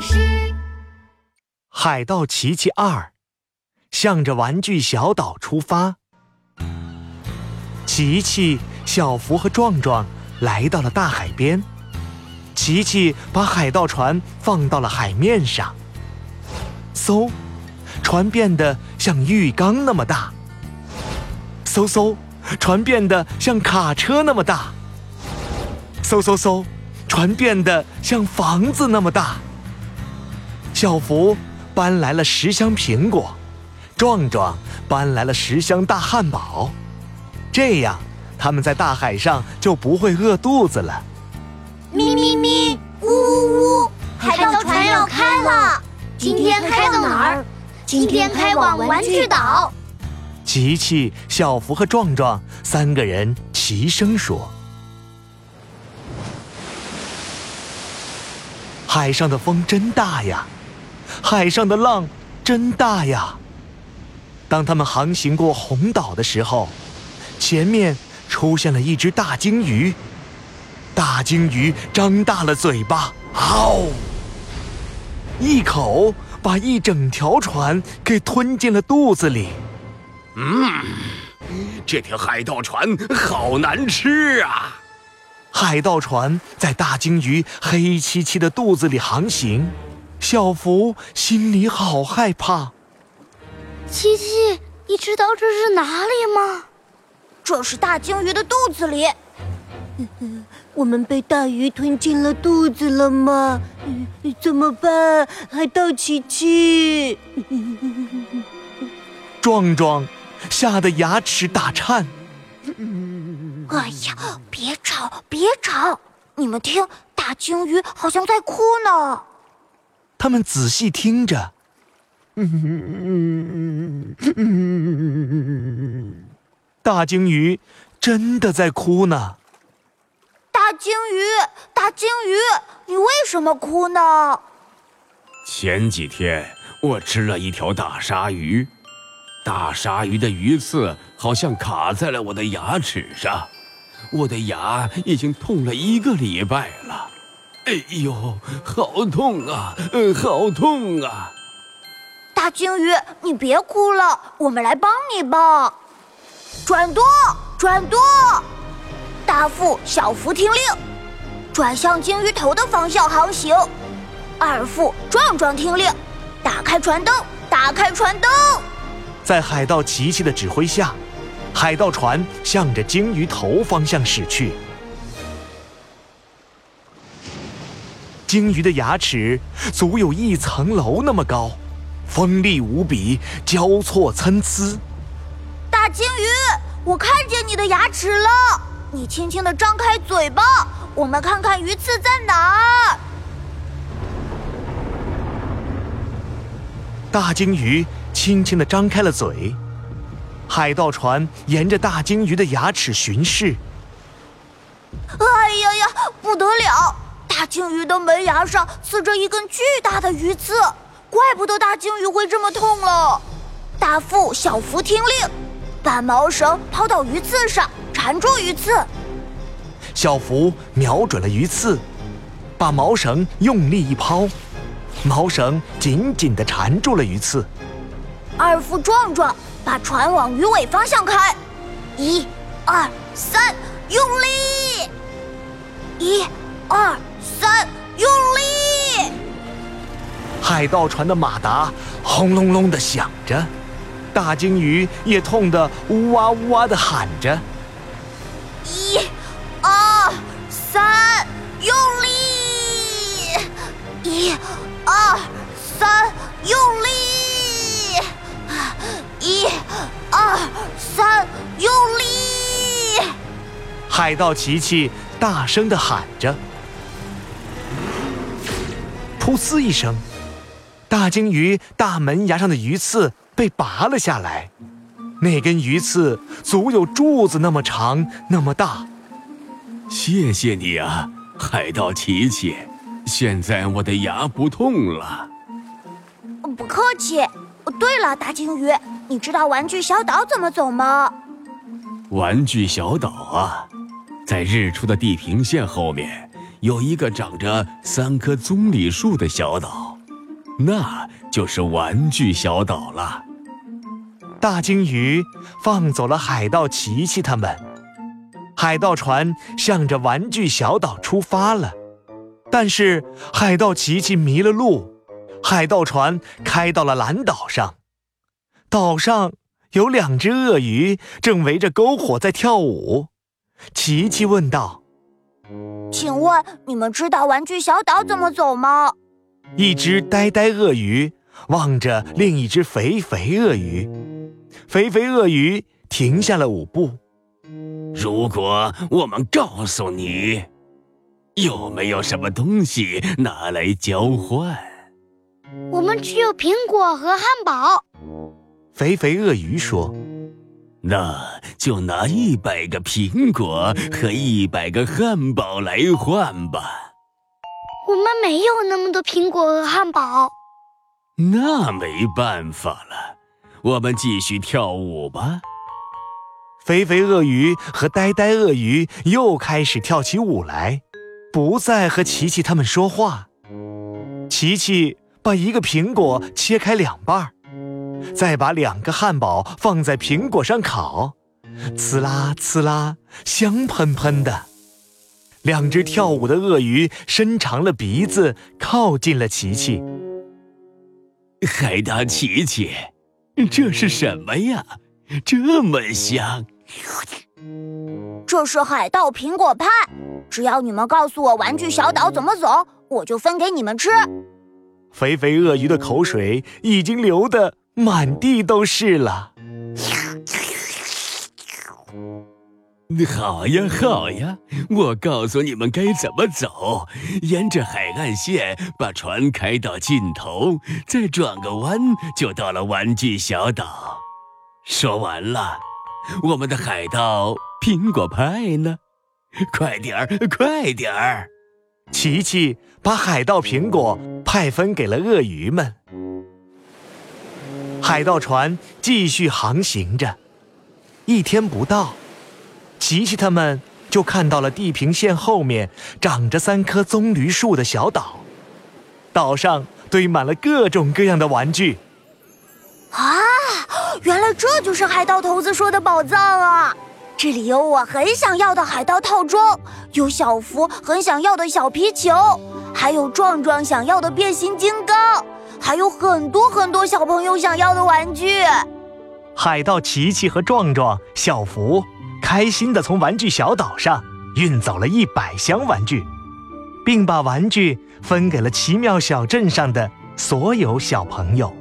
师。海盗奇奇二，向着玩具小岛出发。琪琪、小福和壮壮来到了大海边。琪琪把海盗船放到了海面上。嗖，船变得像浴缸那么大。嗖嗖，船变得像卡车那么大。嗖嗖嗖，船变得像房子那么大。小福搬来了十箱苹果，壮壮搬来了十箱大汉堡，这样他们在大海上就不会饿肚子了。咪咪咪，呜呜呜，海盗船要开了！今天开到哪儿？今天开往玩具岛。琪琪、小福和壮壮三个人齐声说：“海上的风真大呀，海上的浪真大呀。”当他们航行过红岛的时候，前面出现了一只大鲸鱼。大鲸鱼张大了嘴巴，嗷！一口把一整条船给吞进了肚子里。嗯，这条海盗船好难吃啊！海盗船在大鲸鱼黑漆漆的肚子里航行，小福心里好害怕。七七，你知道这是哪里吗？这是大鲸鱼的肚子里。我们被大鱼吞进了肚子了吗？怎么办？还到琪琪，壮壮吓得牙齿打颤。哎呀，别吵，别吵！你们听，大鲸鱼好像在哭呢。他们仔细听着，大鲸鱼真的在哭呢。大鲸鱼，大鲸鱼，你为什么哭呢？前几天我吃了一条大鲨鱼，大鲨鱼的鱼刺好像卡在了我的牙齿上，我的牙已经痛了一个礼拜了。哎呦，好痛啊，呃，好痛啊！大鲸鱼，你别哭了，我们来帮你吧。转舵，转舵。大副、小福听令，转向鲸鱼头的方向航行。二副、壮壮听令，打开船灯，打开船灯。在海盗琪琪的指挥下，海盗船向着鲸鱼头方向驶去。鲸鱼的牙齿足有一层楼那么高，锋利无比，交错参差。大鲸鱼，我看见你的牙齿了。你轻轻的张开嘴巴，我们看看鱼刺在哪儿。大鲸鱼轻轻的张开了嘴，海盗船沿着大鲸鱼的牙齿巡视。哎呀呀，不得了！大鲸鱼的门牙上刺着一根巨大的鱼刺，怪不得大鲸鱼会这么痛了。大副、小福听令，把毛绳抛到鱼刺上。缠住鱼刺，小福瞄准了鱼刺，把毛绳用力一抛，毛绳紧紧地缠住了鱼刺。二副壮壮把船往鱼尾方向开，一、二、三，用力！一、二、三，用力！海盗船的马达轰隆隆的响着，大鲸鱼也痛得呜哇呜哇的喊着。一、二、三，用力！一、二、三，用力！一、二、三，用力！海盗琪琪大声的喊着。噗呲一声，大鲸鱼大门牙上的鱼刺被拔了下来。那根鱼刺足有柱子那么长，那么大。谢谢你啊，海盗琪琪！现在我的牙不痛了。不客气。对了，大鲸鱼，你知道玩具小岛怎么走吗？玩具小岛啊，在日出的地平线后面有一个长着三棵棕榈树的小岛。那就是玩具小岛了。大鲸鱼放走了海盗琪琪他们，海盗船向着玩具小岛出发了。但是海盗琪琪迷了路，海盗船开到了蓝岛上，岛上有两只鳄鱼正围着篝火在跳舞。琪琪问道：“请问你们知道玩具小岛怎么走吗？”一只呆呆鳄鱼望着另一只肥肥鳄鱼。肥肥鳄鱼停下了舞步。如果我们告诉你，有没有什么东西拿来交换？我们只有苹果和汉堡。肥肥鳄鱼说：“那就拿一百个苹果和一百个汉堡来换吧。”我们没有那么多苹果和汉堡。那没办法了。我们继续跳舞吧。肥肥鳄鱼和呆呆鳄鱼又开始跳起舞来，不再和琪琪他们说话。琪琪把一个苹果切开两半，再把两个汉堡放在苹果上烤，呲啦呲啦，香喷喷的。两只跳舞的鳄鱼伸长了鼻子，靠近了琪琪。海盗琪琪。这是什么呀？这么香！这是海盗苹果派。只要你们告诉我玩具小岛怎么走，我就分给你们吃。肥肥鳄鱼的口水已经流得满地都是了。好呀，好呀，我告诉你们该怎么走：沿着海岸线把船开到尽头，再转个弯就到了玩具小岛。说完了，我们的海盗苹果派呢？快点儿，快点儿！琪琪把海盗苹果派分给了鳄鱼们。海盗船继续航行着，一天不到。琪琪他们就看到了地平线后面长着三棵棕榈树的小岛，岛上堆满了各种各样的玩具。啊，原来这就是海盗头子说的宝藏啊！这里有我很想要的海盗套装，有小福很想要的小皮球，还有壮壮想要的变形金刚，还有很多很多小朋友想要的玩具。海盗琪琪和壮壮、小福。开心地从玩具小岛上运走了一百箱玩具，并把玩具分给了奇妙小镇上的所有小朋友。